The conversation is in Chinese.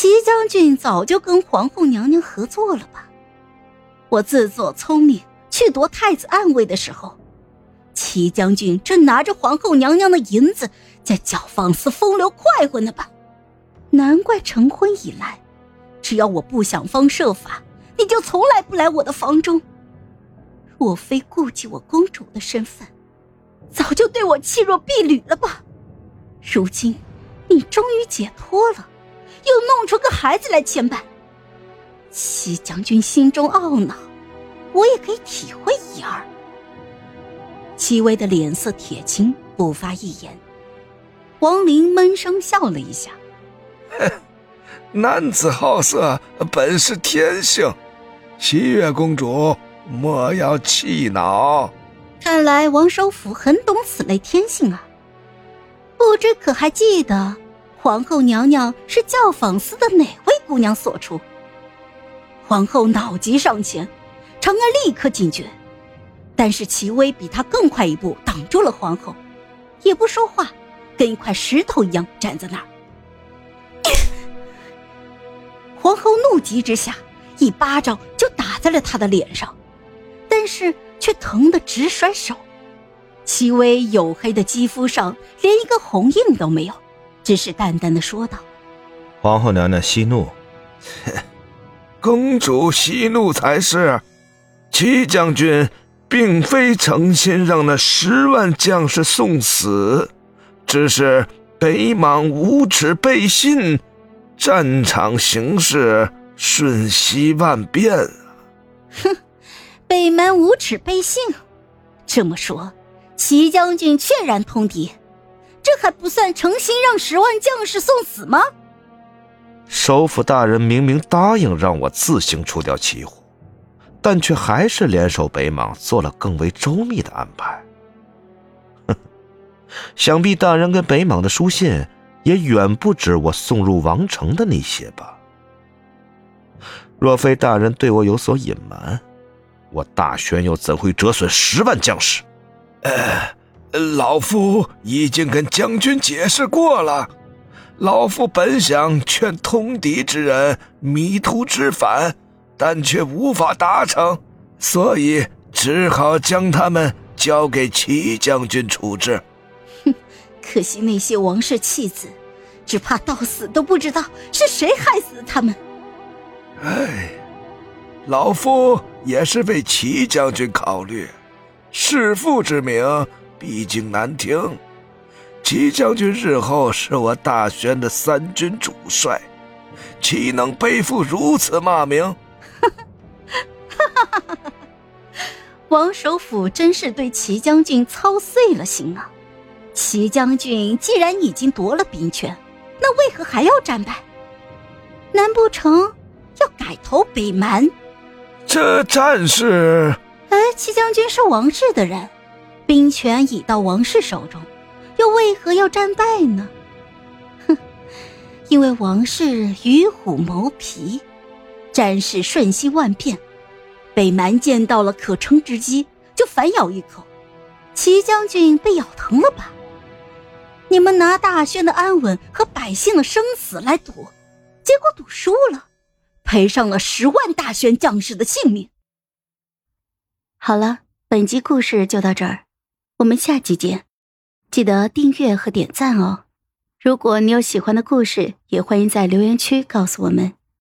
齐将军早就跟皇后娘娘合作了吧？我自作聪明去夺太子暗卫的时候，齐将军正拿着皇后娘娘的银子在教坊司风流快活呢吧？难怪成婚以来，只要我不想方设法，你就从来不来我的房中。若非顾及我公主的身份，早就对我弃若敝履了吧？如今你终于解脱了，又弄出个孩子来牵绊。齐将军心中懊恼，我也可以体会一二。戚薇的脸色铁青，不发一言。王林闷声笑了一下：“男子好色本是天性，喜悦公主莫要气恼。看来王首府很懂此类天性啊。不知可还记得，皇后娘娘是教坊司的哪位姑娘所出？”皇后脑急上前，长安立刻警觉，但是齐薇比他更快一步挡住了皇后，也不说话，跟一块石头一样站在那儿。皇后怒极之下，一巴掌就打在了他的脸上，但是却疼得直甩手。齐薇黝黑的肌肤上连一个红印都没有，只是淡淡的说道：“皇后娘娘息怒。”公主息怒才是，齐将军并非诚心让那十万将士送死，只是北莽无耻背信，战场形势瞬息万变啊！哼，北蛮无耻背信，这么说，齐将军确然通敌，这还不算诚心让十万将士送死吗？首府大人明明答应让我自行除掉齐虎，但却还是联手北莽做了更为周密的安排。想必大人跟北莽的书信也远不止我送入王城的那些吧？若非大人对我有所隐瞒，我大宣又怎会折损十万将士？呃，老夫已经跟将军解释过了。老夫本想劝通敌之人迷途知返，但却无法达成，所以只好将他们交给齐将军处置。哼，可惜那些王室弃子，只怕到死都不知道是谁害死他们。唉，老夫也是为齐将军考虑，弑父之名毕竟难听。齐将军日后是我大宣的三军主帅，岂能背负如此骂名？王首府真是对齐将军操碎了心啊！齐将军既然已经夺了兵权，那为何还要战败？难不成要改投北蛮？这战事……哎，齐将军是王室的人，兵权已到王室手中。又为何要战败呢？哼，因为王氏与虎谋皮，战事瞬息万变，北蛮见到了可乘之机，就反咬一口。齐将军被咬疼了吧？你们拿大宣的安稳和百姓的生死来赌，结果赌输了，赔上了十万大宣将士的性命。好了，本集故事就到这儿，我们下期见。记得订阅和点赞哦！如果你有喜欢的故事，也欢迎在留言区告诉我们。